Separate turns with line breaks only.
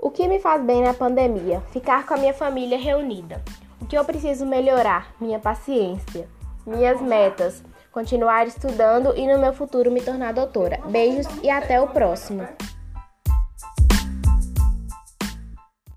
O que me faz bem na pandemia? Ficar com a minha família reunida. O que eu preciso melhorar? Minha paciência. Minhas metas: continuar estudando e no meu futuro me tornar doutora. Beijos e até o próximo.